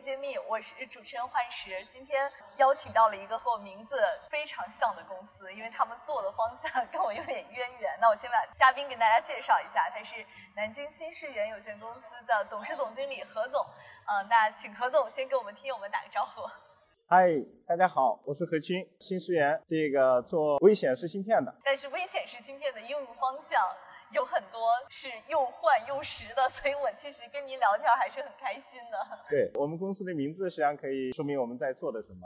揭秘》，我是主持人幻石。今天邀请到了一个和我名字非常像的公司，因为他们做的方向 跟我有点渊源。那我先把嘉宾给大家介绍一下，他是南京新世源有限公司的董事总经理何总。呃，那请何总先给我们听友们打个招呼。嗨，大家好，我是何军，新世源这个做微显示芯片的。但是微显示芯片的应用方向。有很多是又换又实的，所以我其实跟您聊天还是很开心的。对我们公司的名字，实际上可以说明我们在做的什么，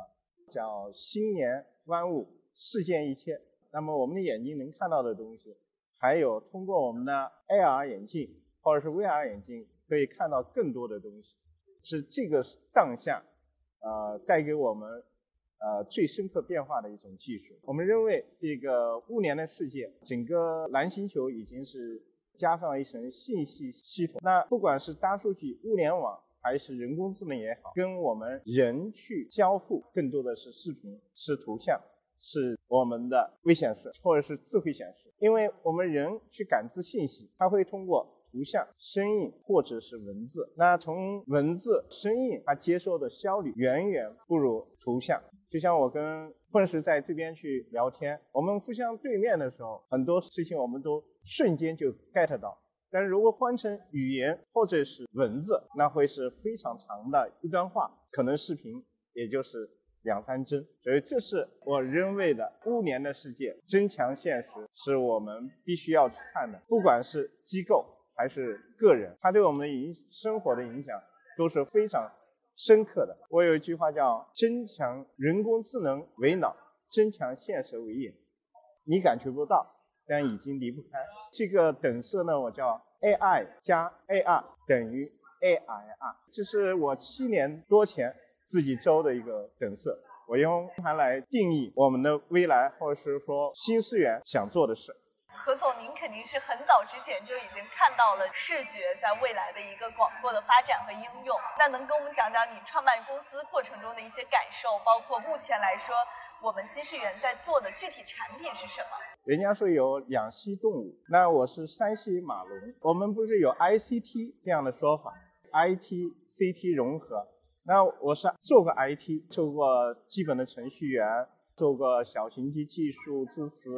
叫心念万物，世见一切。那么我们的眼睛能看到的东西，还有通过我们的 AR 眼镜或者是 VR 眼镜，可以看到更多的东西，是这个当下，呃，带给我们。呃，最深刻变化的一种技术。我们认为，这个物联的世界，整个蓝星球已经是加上了一层信息系统。那不管是大数据、物联网，还是人工智能也好，跟我们人去交互，更多的是视频、是图像、是我们的微显示或者是智慧显示。因为我们人去感知信息，它会通过图像、声音或者是文字。那从文字、声音，它接受的效率远远不如图像。就像我跟混石在这边去聊天，我们互相对面的时候，很多事情我们都瞬间就 get 到。但是如果换成语言或者是文字，那会是非常长的一段话，可能视频也就是两三帧。所以这是我认为的物联的世界，增强现实是我们必须要去看的。不管是机构还是个人，它对我们影生活的影响都是非常。深刻的，我有一句话叫“增强人工智能为脑，增强现实为眼”，你感觉不到，但已经离不开。这个等式呢，我叫 AI 加 AR 等于 AIR，这是我七年多前自己周的一个等式，我用它来定义我们的未来，或者是说新思源想做的事。何总，您肯定是很早之前就已经看到了视觉在未来的一个广阔的发展和应用。那能跟我们讲讲你创办公司过程中的一些感受，包括目前来说我们新视源在做的具体产品是什么？人家说有两栖动物，那我是山西马龙。我们不是有 ICT 这样的说法，IT CT 融合。那我是做过 IT，做过基本的程序员，做过小型机技术支持。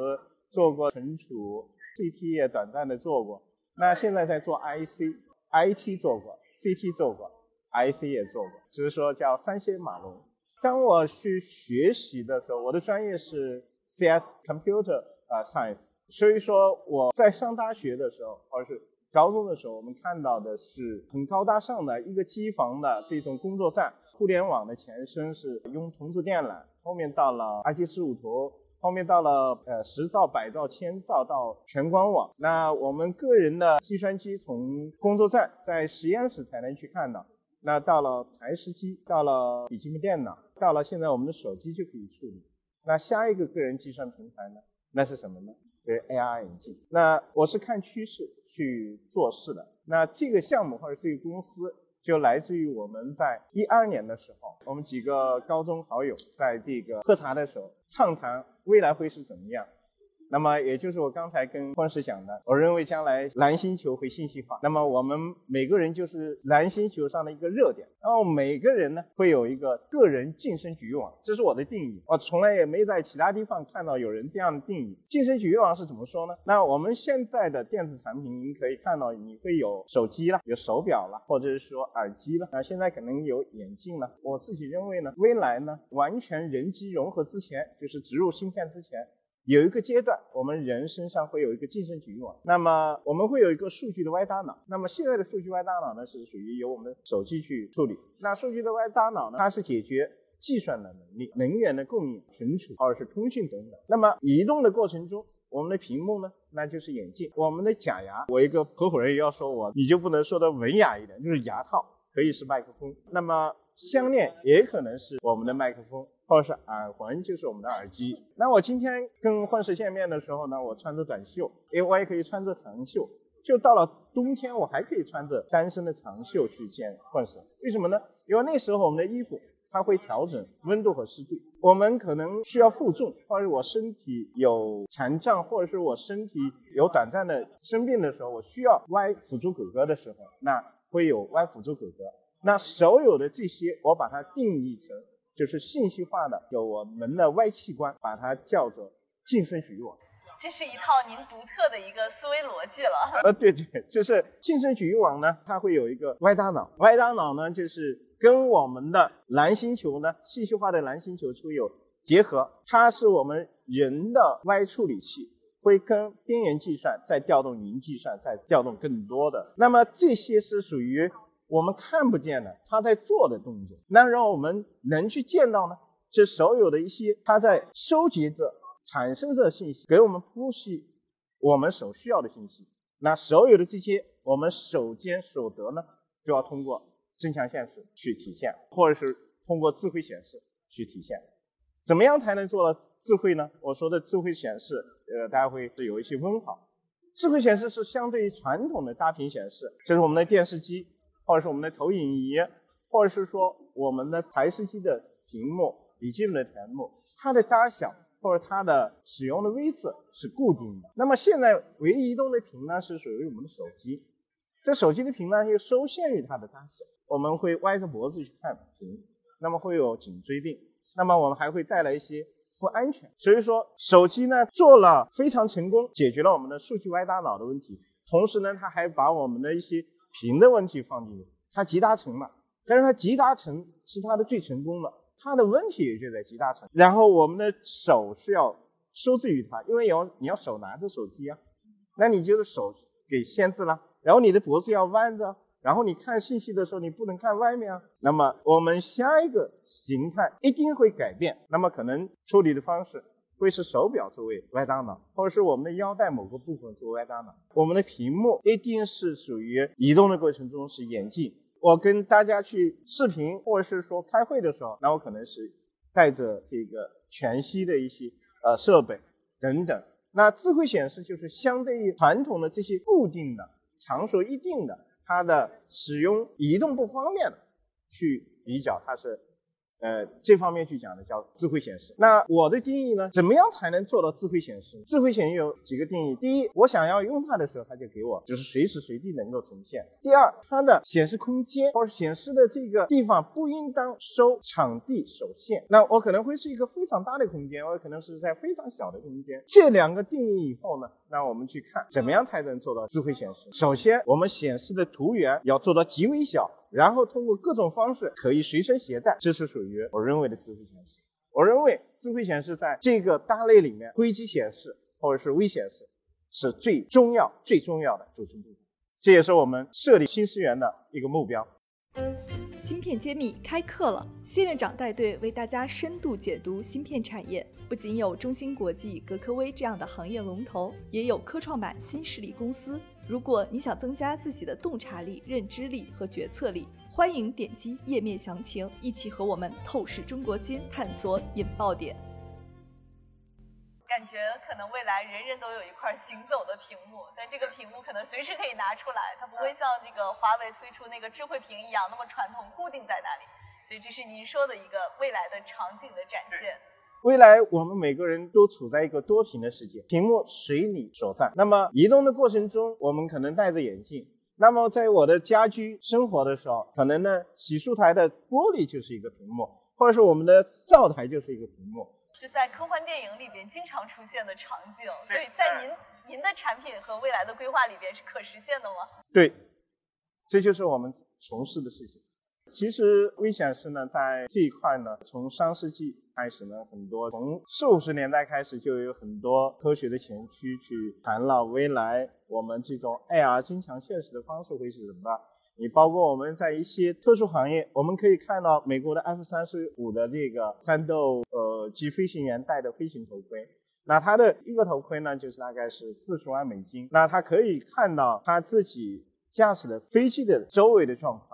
做过存储，CT 也短暂的做过，那现在在做 IC，IT 做过，CT 做过，IC 也做过，只是说叫三线马龙。当我去学习的时候，我的专业是 CS Computer 啊 Science，所以说我在上大学的时候，或者是高中的时候，我们看到的是很高大上的一个机房的这种工作站，互联网的前身是用同质电缆，后面到了 IT 十五图。后面到了呃十兆、百兆、千兆到全光网，那我们个人的计算机从工作站在实验室才能去看到，那到了台式机，到了笔记本电脑，到了现在我们的手机就可以处理。那下一个个人计算平台呢？那是什么呢？就是 AR 眼镜。那我是看趋势去做事的。那这个项目或者这个公司。就来自于我们在一二年的时候，我们几个高中好友在这个喝茶的时候畅谈未来会是怎么样。那么，也就是我刚才跟方石讲的，我认为将来蓝星球会信息化。那么，我们每个人就是蓝星球上的一个热点。然后，每个人呢会有一个个人晋升局域网，这是我的定义。我从来也没在其他地方看到有人这样的定义。晋升局域网是怎么说呢？那我们现在的电子产品，您可以看到，你会有手机了，有手表了，或者是说耳机了。那现在可能有眼镜了。我自己认为呢，未来呢，完全人机融合之前，就是植入芯片之前。有一个阶段，我们人身上会有一个晋升局域网，那么我们会有一个数据的外大脑。那么现在的数据外大脑呢，是属于由我们手机去处理。那数据的外大脑呢，它是解决计算的能力、能源的供应、存储或者是通讯等等。那么移动的过程中，我们的屏幕呢，那就是眼镜。我们的假牙，我一个合伙人也要说我，你就不能说的文雅一点，就是牙套可以是麦克风。那么项链也可能是我们的麦克风。或者是耳环就是我们的耳机。那我今天跟幻视见面的时候呢，我穿着短袖，因为我也可以穿着长袖。就到了冬天，我还可以穿着单身的长袖去见幻视。为什么呢？因为那时候我们的衣服它会调整温度和湿度。我们可能需要负重，或者我身体有残障，或者是我身体有短暂的生病的时候，我需要歪辅助骨骼的时候，那会有 Y 辅助骨骼。那所有的这些，我把它定义成就是信息化的，有我们的 Y 器官，把它叫做近身举网。这是一套您独特的一个思维逻辑了。呃，对对，就是近身举网呢，它会有一个 Y 大脑，，Y 大脑呢就是跟我们的蓝星球呢，信息化的蓝星球就有结合，它是我们人的 Y 处理器，会跟边缘计算再调动云计算，再调动更多的。那么这些是属于我们看不见的，它在做的动作。那让我们能去见到呢，这所有的一些它在收集着。产生着信息，给我们剖析我们所需要的信息。那所有的这些，我们手兼所得呢，就要通过增强现实去体现，或者是通过智慧显示去体现。怎么样才能做到智慧呢？我说的智慧显示，呃，大家会是有一些问号。智慧显示是相对于传统的大屏显示，就是我们的电视机，或者是我们的投影仪，或者是说我们的台式机的屏幕、笔记本的屏幕，它的大小。或者它的使用的位置是固定的。那么现在唯一移动的屏呢，是属于我们的手机。这手机的屏呢，又受限于它的大小，我们会歪着脖子去看屏，那么会有颈椎病。那么我们还会带来一些不安全。所以说，手机呢做了非常成功，解决了我们的数据歪大脑的问题。同时呢，它还把我们的一些屏的问题放进去，它集大成了。但是它集大成是它的最成功的。它的问题也就在集大成，然后我们的手是要收制于它，因为要你要手拿着手机啊，那你就是手给限制了，然后你的脖子要弯着，然后你看信息的时候你不能看外面啊。那么我们下一个形态一定会改变，那么可能处理的方式会是手表作为外大脑，或者是我们的腰带某个部分作为外大脑，我们的屏幕一定是属于移动的过程中是眼镜。我跟大家去视频，或者是说开会的时候，那我可能是带着这个全息的一些呃设备等等。那智慧显示就是相对于传统的这些固定的场所一定的，它的使用移动不方便的去比较，它是。呃，这方面去讲的叫智慧显示。那我的定义呢？怎么样才能做到智慧显示？智慧显示有几个定义：第一，我想要用它的时候，它就给我，就是随时随地能够呈现；第二，它的显示空间或者显示的这个地方不应当受场地受限。那我可能会是一个非常大的空间，我可能是在非常小的空间。这两个定义以后呢，那我们去看怎么样才能做到智慧显示。首先，我们显示的图源要做到极为小。然后通过各种方式可以随身携带，这是属于我认为的智慧显示。我认为智慧显示在这个大类里面，硅基显示或者是微显示是最重要、最重要的组成部分。这也是我们设立新思源的一个目标。芯片揭秘开课了，谢院长带队为大家深度解读芯片产业。不仅有中芯国际、格科微这样的行业龙头，也有科创板新势力公司。如果你想增加自己的洞察力、认知力和决策力，欢迎点击页面详情，一起和我们透视中国芯，探索引爆点。感觉可能未来人人都有一块行走的屏幕，但这个屏幕可能随时可以拿出来，它不会像那个华为推出那个智慧屏一样那么传统，固定在那里。所以这是您说的一个未来的场景的展现。未来我们每个人都处在一个多屏的世界，屏幕随你所在。那么移动的过程中，我们可能戴着眼镜。那么在我的家居生活的时候，可能呢洗漱台的玻璃就是一个屏幕，或者是我们的灶台就是一个屏幕。是在科幻电影里边经常出现的场景，所以在您您的产品和未来的规划里边是可实现的吗？对，这就是我们从事的事情。其实微显示呢，在这一块呢，从上世纪开始呢，很多从四五十年代开始就有很多科学的前驱去谈了未来我们这种 AR 增强现实的方式会是什么。你包括我们在一些特殊行业，我们可以看到美国的 F 三十五的这个战斗呃机飞行员戴的飞行头盔，那它的一个头盔呢，就是大概是四十万美金。那他可以看到他自己驾驶的飞机的周围的状况，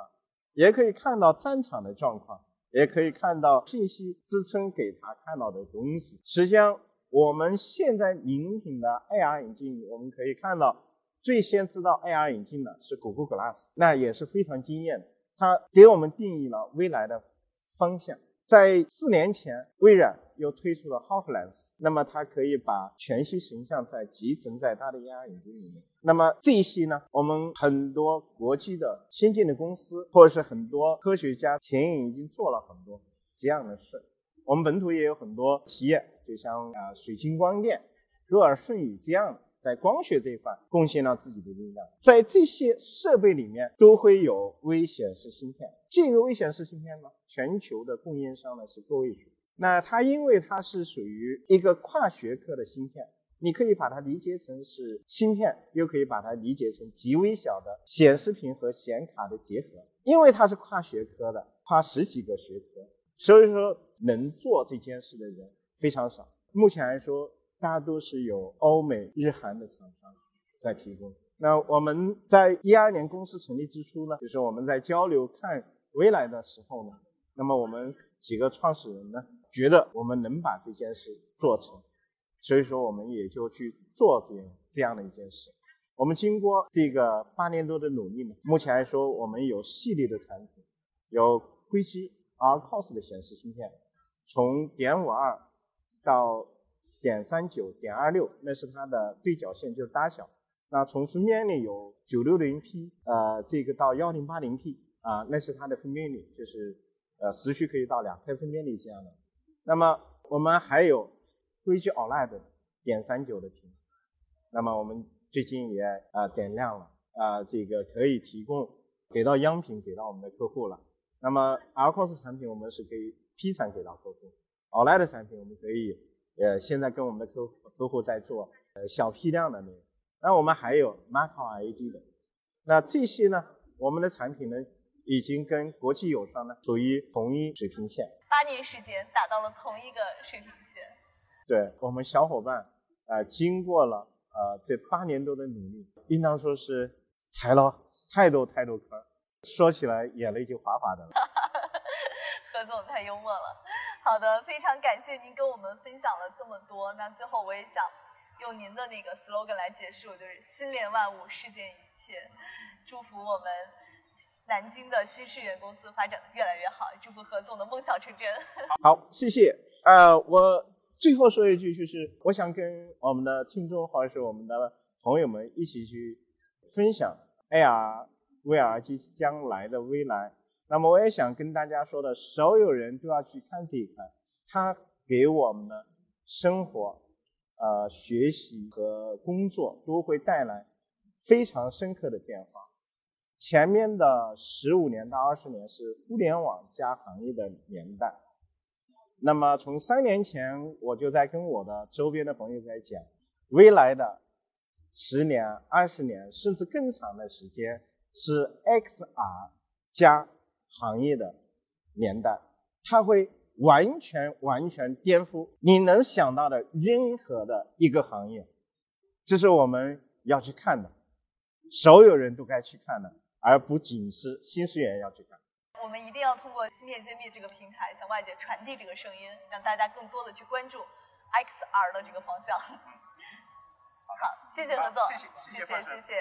也可以看到战场的状况，也可以看到信息支撑给他看到的东西。实际上，我们现在名品的 AR 眼镜，我们可以看到，最先知道 AR 眼镜的是 Google Glass，那也是非常惊艳的，它给我们定义了未来的方向。在四年前，微软又推出了 HoloLens，那么它可以把全息形象在集成在它的 AR 眼镜里面。那么这一些呢，我们很多国际的先进的公司，或者是很多科学家前沿已经做了很多这样的事。我们本土也有很多企业，就像啊水晶光电、歌尔顺宇这样。在光学这一块贡献了自己的力量，在这些设备里面都会有微显示芯片。这个微显示芯片呢，全球的供应商呢是个位数。那它因为它是属于一个跨学科的芯片，你可以把它理解成是芯片，又可以把它理解成极微小的显示屏和显卡的结合。因为它是跨学科的，跨十几个学科，所以说能做这件事的人非常少。目前来说。大家都是有欧美日韩的厂商在提供。那我们在一二年公司成立之初呢，就是我们在交流看未来的时候呢，那么我们几个创始人呢，觉得我们能把这件事做成，所以说我们也就去做这样这样的一件事。我们经过这个八年多的努力呢，目前来说我们有系列的产品，有硅基 R cos 的显示芯片，从点五二到。点三九点二六，那是它的对角线，就是大小。那从分辨率有九六零 P，呃，这个到幺零八零 P，啊，那是它的分辨率，就是呃时序可以到两 K 分辨率这样的。那么我们还有硅基 OLED 点三九的屏，那么我们最近也啊点亮了，啊，这个可以提供给到样品给到我们的客户了。那么 R cos 产品我们是可以批产给到客户，OLED 产品我们可以。呃，现在跟我们的客户客户在做呃小批量的那，那我们还有 Macro LED 的，那这些呢，我们的产品呢，已经跟国际友商呢处于同一水平线。八年时间达到了同一个水平线。对我们小伙伴，呃，经过了呃这八年多的努力，应当说是踩了太多太多坑，说起来眼泪就哗哗的了。何总太幽默了。好的，非常感谢您跟我们分享了这么多。那最后我也想用您的那个 slogan 来结束，就是“心连万物，世间一切”。祝福我们南京的新世源公司发展的越来越好，祝福何总的梦想成真。好，谢谢。呃，我最后说一句，就是我想跟我们的听众或者是我们的朋友们一起去分享 AR、VR 即将来的未来。那么我也想跟大家说的，所有人都要去看这一块，它给我们的生活、呃学习和工作都会带来非常深刻的变化。前面的十五年到二十年是互联网加行业的年代，那么从三年前我就在跟我的周边的朋友在讲，未来的十年、二十年甚至更长的时间是 XR 加。行业的年代，它会完全完全颠覆你能想到的任何的一个行业，这是我们要去看的，所有人都该去看的，而不仅是新思源要去看。我们一定要通过芯片揭秘这个平台，向外界传递这个声音，让大家更多的去关注 XR 的这个方向。好，谢谢何总，谢谢谢谢谢谢。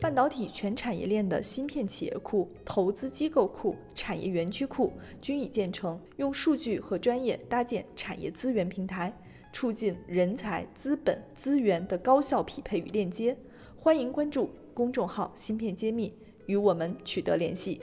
半导体全产业链的芯片企业库、投资机构库、产业园区库均已建成，用数据和专业搭建产业资源平台，促进人才、资本、资源的高效匹配与链接。欢迎关注公众号“芯片揭秘”，与我们取得联系。